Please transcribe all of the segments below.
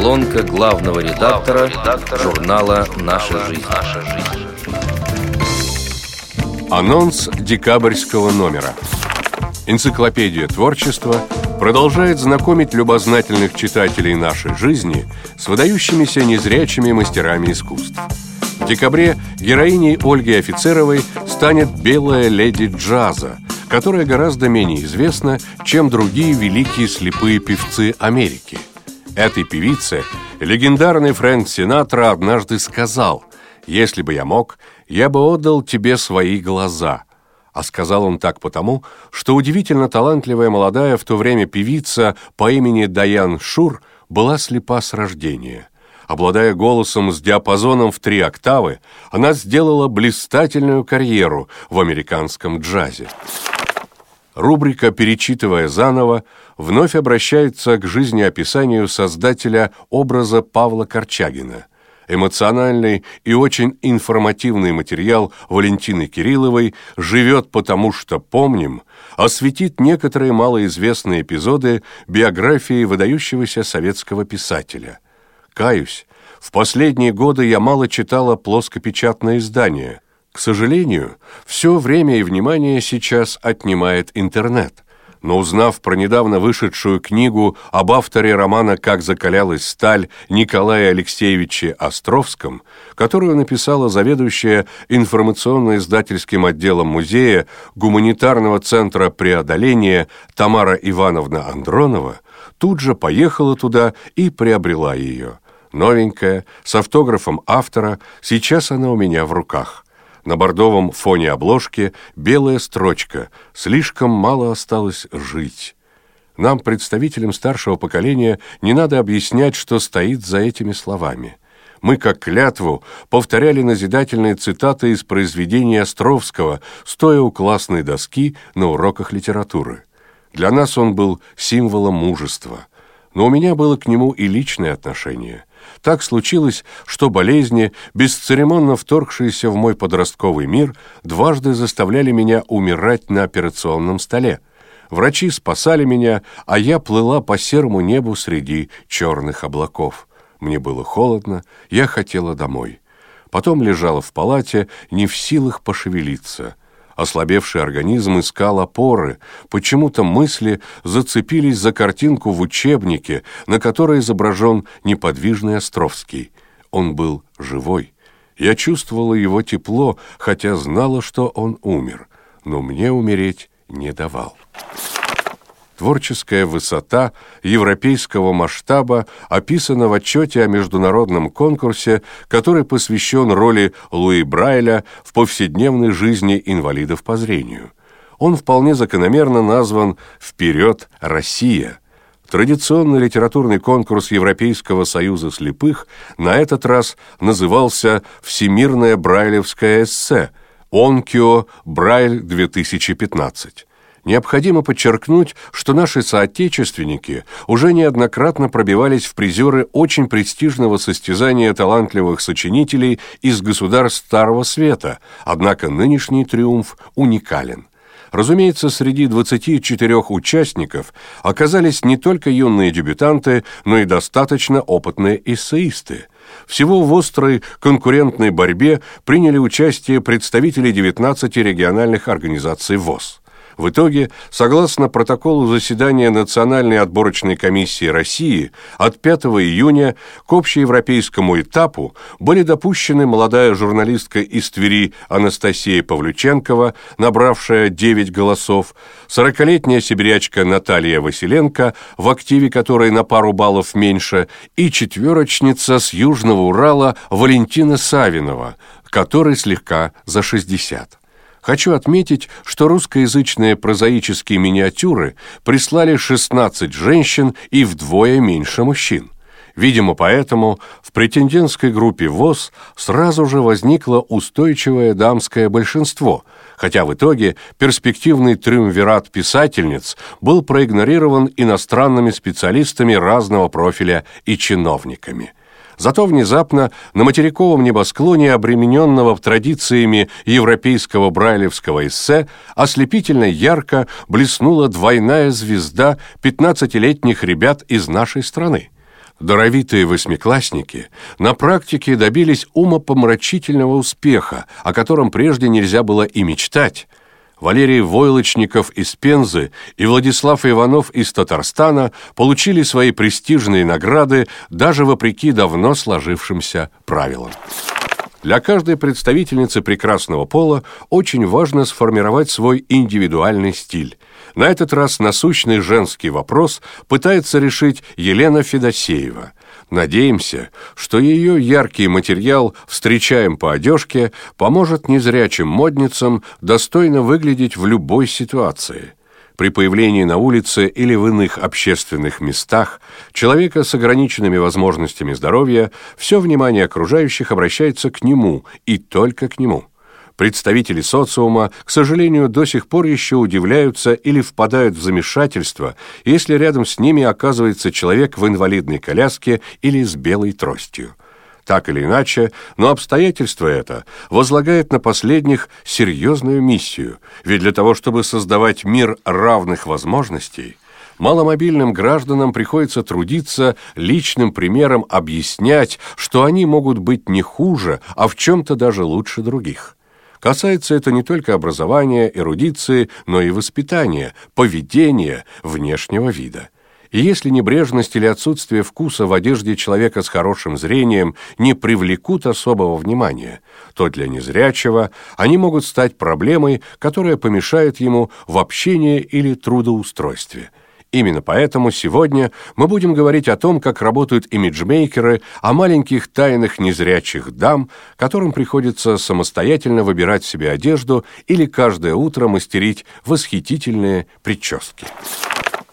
Колонка главного редактора, редактора журнала «Наша жизнь». «Наша жизнь». Анонс декабрьского номера. Энциклопедия творчества продолжает знакомить любознательных читателей нашей жизни с выдающимися незрячими мастерами искусств. В декабре героиней Ольги Офицеровой станет белая леди джаза, которая гораздо менее известна, чем другие великие слепые певцы Америки. Этой певице легендарный Фрэнк Синатра однажды сказал «Если бы я мог, я бы отдал тебе свои глаза». А сказал он так потому, что удивительно талантливая молодая в то время певица по имени Даян Шур была слепа с рождения. Обладая голосом с диапазоном в три октавы, она сделала блистательную карьеру в американском джазе. Рубрика «Перечитывая заново» вновь обращается к жизнеописанию создателя образа Павла Корчагина – Эмоциональный и очень информативный материал Валентины Кирилловой «Живет потому, что помним» осветит некоторые малоизвестные эпизоды биографии выдающегося советского писателя. Каюсь, в последние годы я мало читала плоскопечатное издание. К сожалению, все время и внимание сейчас отнимает интернет – но узнав про недавно вышедшую книгу об авторе романа «Как закалялась сталь» Николая Алексеевича Островском, которую написала заведующая информационно-издательским отделом музея гуманитарного центра преодоления Тамара Ивановна Андронова, тут же поехала туда и приобрела ее. Новенькая, с автографом автора, сейчас она у меня в руках – на бордовом фоне обложки белая строчка «Слишком мало осталось жить». Нам, представителям старшего поколения, не надо объяснять, что стоит за этими словами. Мы, как клятву, повторяли назидательные цитаты из произведений Островского, стоя у классной доски на уроках литературы. Для нас он был символом мужества. Но у меня было к нему и личное отношение – так случилось, что болезни, бесцеремонно вторгшиеся в мой подростковый мир, дважды заставляли меня умирать на операционном столе. Врачи спасали меня, а я плыла по серому небу среди черных облаков. Мне было холодно, я хотела домой. Потом лежала в палате, не в силах пошевелиться. Ослабевший организм искал опоры. Почему-то мысли зацепились за картинку в учебнике, на которой изображен неподвижный Островский. Он был живой. Я чувствовала его тепло, хотя знала, что он умер, но мне умереть не давал. Творческая высота европейского масштаба описана в отчете о международном конкурсе, который посвящен роли Луи Брайля в повседневной жизни инвалидов по зрению. Он вполне закономерно назван «Вперед, Россия!». Традиционный литературный конкурс Европейского союза слепых на этот раз назывался «Всемирное брайлевское эссе» «Онкио Брайль-2015». Необходимо подчеркнуть, что наши соотечественники уже неоднократно пробивались в призеры очень престижного состязания талантливых сочинителей из государств Старого Света, однако нынешний триумф уникален. Разумеется, среди 24 участников оказались не только юные дебютанты, но и достаточно опытные эссеисты. Всего в острой конкурентной борьбе приняли участие представители 19 региональных организаций ВОЗ. В итоге, согласно протоколу заседания Национальной отборочной комиссии России, от 5 июня к общеевропейскому этапу были допущены молодая журналистка из Твери Анастасия Павлюченкова, набравшая 9 голосов, 40-летняя сибирячка Наталья Василенко, в активе которой на пару баллов меньше, и четверочница с Южного Урала Валентина Савинова, которой слегка за 60. Хочу отметить, что русскоязычные прозаические миниатюры прислали 16 женщин и вдвое меньше мужчин. Видимо, поэтому в претендентской группе ВОЗ сразу же возникло устойчивое дамское большинство, хотя в итоге перспективный триумвират писательниц был проигнорирован иностранными специалистами разного профиля и чиновниками – Зато внезапно на материковом небосклоне, обремененного традициями европейского брайлевского эссе, ослепительно ярко блеснула двойная звезда 15-летних ребят из нашей страны. Даровитые восьмиклассники на практике добились умопомрачительного успеха, о котором прежде нельзя было и мечтать. Валерий Войлочников из Пензы и Владислав Иванов из Татарстана получили свои престижные награды даже вопреки давно сложившимся правилам. Для каждой представительницы прекрасного пола очень важно сформировать свой индивидуальный стиль. На этот раз насущный женский вопрос пытается решить Елена Федосеева. Надеемся, что ее яркий материал «Встречаем по одежке» поможет незрячим модницам достойно выглядеть в любой ситуации – при появлении на улице или в иных общественных местах человека с ограниченными возможностями здоровья все внимание окружающих обращается к нему и только к нему. Представители социума, к сожалению, до сих пор еще удивляются или впадают в замешательство, если рядом с ними оказывается человек в инвалидной коляске или с белой тростью. Так или иначе, но обстоятельство это возлагает на последних серьезную миссию, ведь для того, чтобы создавать мир равных возможностей, маломобильным гражданам приходится трудиться личным примером объяснять, что они могут быть не хуже, а в чем-то даже лучше других. Касается это не только образования, эрудиции, но и воспитания, поведения, внешнего вида. И если небрежность или отсутствие вкуса в одежде человека с хорошим зрением не привлекут особого внимания, то для незрячего они могут стать проблемой, которая помешает ему в общении или трудоустройстве. Именно поэтому сегодня мы будем говорить о том, как работают имиджмейкеры, о маленьких тайных незрячих дам, которым приходится самостоятельно выбирать себе одежду или каждое утро мастерить восхитительные прически.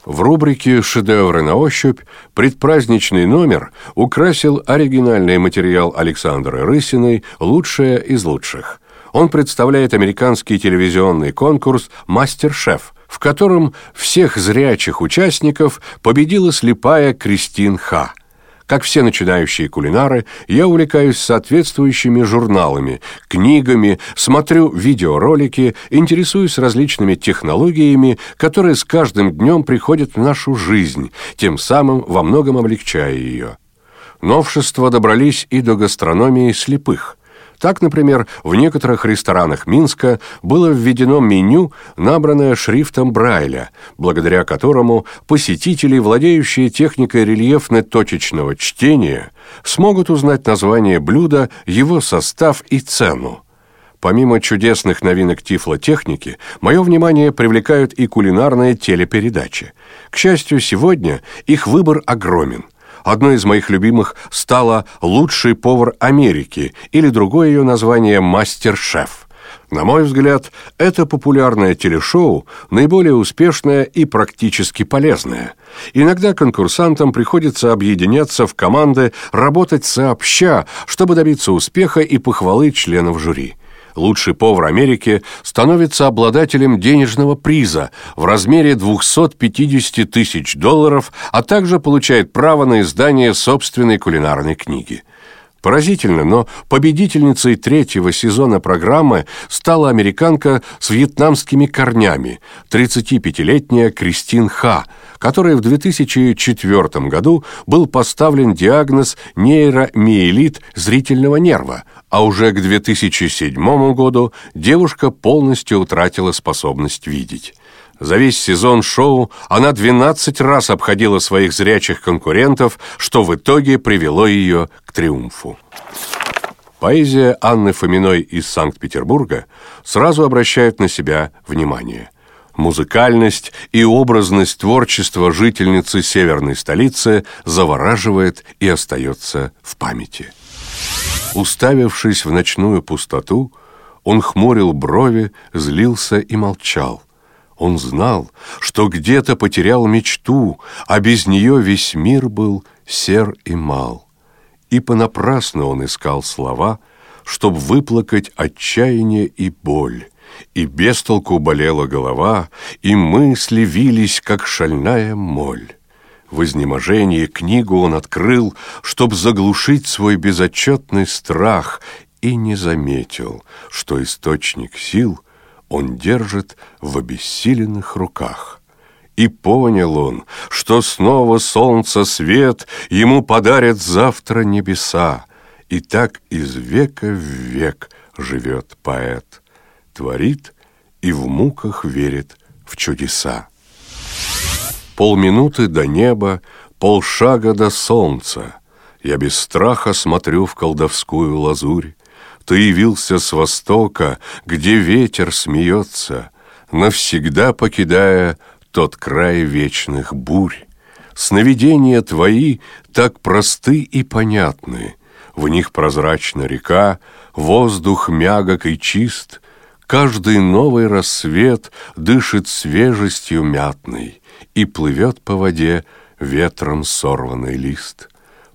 В рубрике «Шедевры на ощупь» предпраздничный номер украсил оригинальный материал Александры Рысиной «Лучшее из лучших». Он представляет американский телевизионный конкурс «Мастер-шеф», в котором всех зрячих участников победила слепая Кристин Ха – как все начинающие кулинары, я увлекаюсь соответствующими журналами, книгами, смотрю видеоролики, интересуюсь различными технологиями, которые с каждым днем приходят в нашу жизнь, тем самым во многом облегчая ее. Новшества добрались и до гастрономии слепых. Так, например, в некоторых ресторанах Минска было введено меню, набранное шрифтом Брайля, благодаря которому посетители, владеющие техникой рельефно-точечного чтения, смогут узнать название блюда, его состав и цену. Помимо чудесных новинок тифлотехники, мое внимание привлекают и кулинарные телепередачи. К счастью, сегодня их выбор огромен – Одной из моих любимых стала «Лучший повар Америки» или другое ее название «Мастер-шеф». На мой взгляд, это популярное телешоу наиболее успешное и практически полезное. Иногда конкурсантам приходится объединяться в команды, работать сообща, чтобы добиться успеха и похвалы членов жюри лучший повар Америки становится обладателем денежного приза в размере 250 тысяч долларов, а также получает право на издание собственной кулинарной книги. Поразительно, но победительницей третьего сезона программы стала американка с вьетнамскими корнями, 35-летняя Кристин Ха, которой в 2004 году был поставлен диагноз нейромиелит зрительного нерва, а уже к 2007 году девушка полностью утратила способность видеть. За весь сезон шоу она 12 раз обходила своих зрячих конкурентов, что в итоге привело ее к триумфу. Поэзия Анны Фоминой из Санкт-Петербурга сразу обращает на себя внимание. Музыкальность и образность творчества жительницы северной столицы завораживает и остается в памяти. Уставившись в ночную пустоту, он хмурил брови, злился и молчал. Он знал, что где-то потерял мечту, а без нее весь мир был сер и мал. И понапрасну он искал слова, чтоб выплакать отчаяние и боль. И без толку болела голова, и мысли вились, как шальная моль. В изнеможении книгу он открыл, чтоб заглушить свой безотчетный страх, и не заметил, что источник сил — он держит в обессиленных руках. И понял он, что снова солнце свет Ему подарят завтра небеса. И так из века в век живет поэт. Творит и в муках верит в чудеса. Полминуты до неба, полшага до солнца. Я без страха смотрю в колдовскую лазурь. Ты явился с востока, где ветер смеется, Навсегда покидая тот край вечных бурь. Сновидения твои так просты и понятны, В них прозрачна река, воздух мягок и чист, Каждый новый рассвет дышит свежестью мятной И плывет по воде ветром сорванный лист.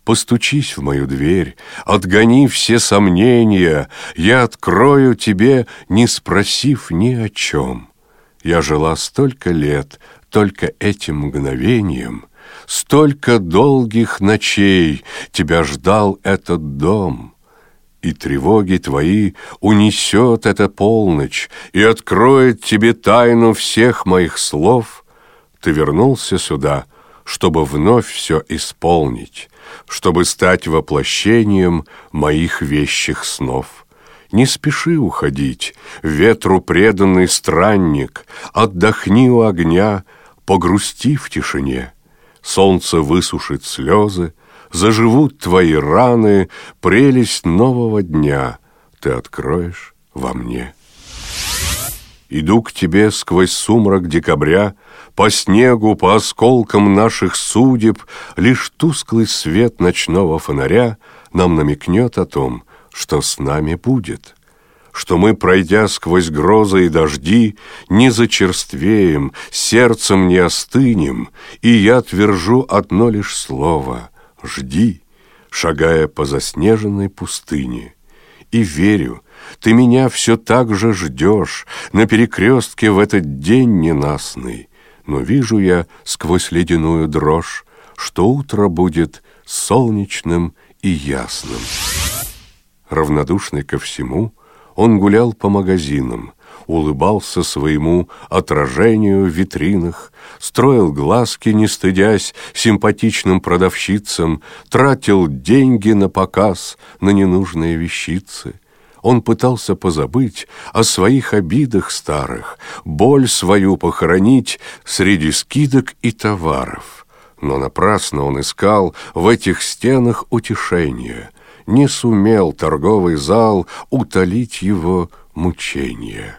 Постучись в мою дверь, отгони все сомнения, Я открою тебе, не спросив ни о чем. Я жила столько лет только этим мгновением, Столько долгих ночей тебя ждал этот дом. И тревоги твои унесет эта полночь И откроет тебе тайну всех моих слов. Ты вернулся сюда, чтобы вновь все исполнить, Чтобы стать воплощением моих вещих снов. Не спеши уходить, ветру преданный странник, Отдохни у огня, погрусти в тишине. Солнце высушит слезы, заживут твои раны, Прелесть нового дня ты откроешь во мне. Иду к тебе сквозь сумрак декабря, По снегу, по осколкам наших судеб, Лишь тусклый свет ночного фонаря Нам намекнет о том, что с нами будет, что мы, пройдя сквозь грозы и дожди, не зачерствеем, сердцем не остынем, и я твержу одно лишь слово — «Жди», шагая по заснеженной пустыне. И верю, ты меня все так же ждешь на перекрестке в этот день ненастный, но вижу я сквозь ледяную дрожь, что утро будет солнечным и ясным. Равнодушный ко всему, он гулял по магазинам, улыбался своему отражению в витринах, строил глазки, не стыдясь, симпатичным продавщицам, тратил деньги на показ, на ненужные вещицы. Он пытался позабыть о своих обидах старых, боль свою похоронить среди скидок и товаров. Но напрасно он искал в этих стенах утешения — не сумел торговый зал утолить его мучения.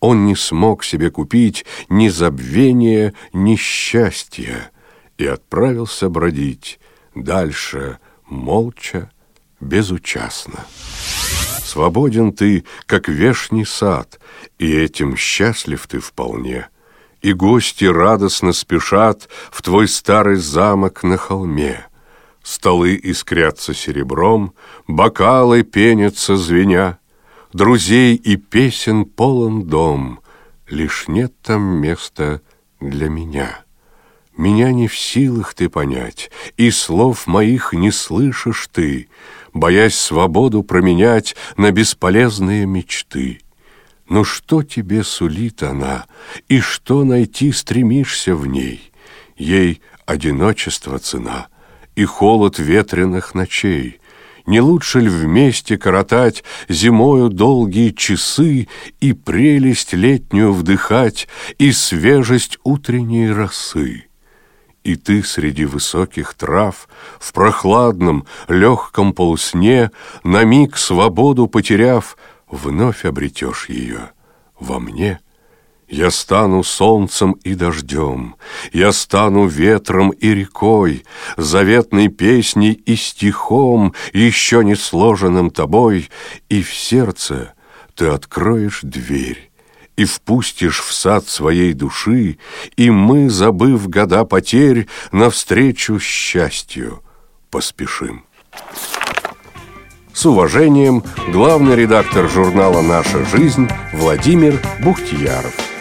Он не смог себе купить ни забвения, ни счастья и отправился бродить дальше молча, безучастно. Свободен ты, как вешний сад, и этим счастлив ты вполне. И гости радостно спешат в твой старый замок на холме. Столы искрятся серебром, бокалы пенятся звеня, Друзей и песен полон дом, Лишь нет там места для меня. Меня не в силах ты понять, И слов моих не слышишь ты, Боясь свободу променять На бесполезные мечты. Но что тебе сулит она, И что найти стремишься в ней? Ей одиночество цена — и холод ветреных ночей. Не лучше ли вместе коротать зимою долгие часы и прелесть летнюю вдыхать и свежесть утренней росы? И ты среди высоких трав, в прохладном, легком полусне, на миг свободу потеряв, вновь обретешь ее во мне — я стану солнцем и дождем, Я стану ветром и рекой, Заветной песней и стихом, Еще не сложенным тобой, И в сердце ты откроешь дверь, И впустишь в сад своей души, И мы, забыв года потерь, Навстречу счастью поспешим. С уважением, главный редактор журнала «Наша жизнь» Владимир Бухтияров.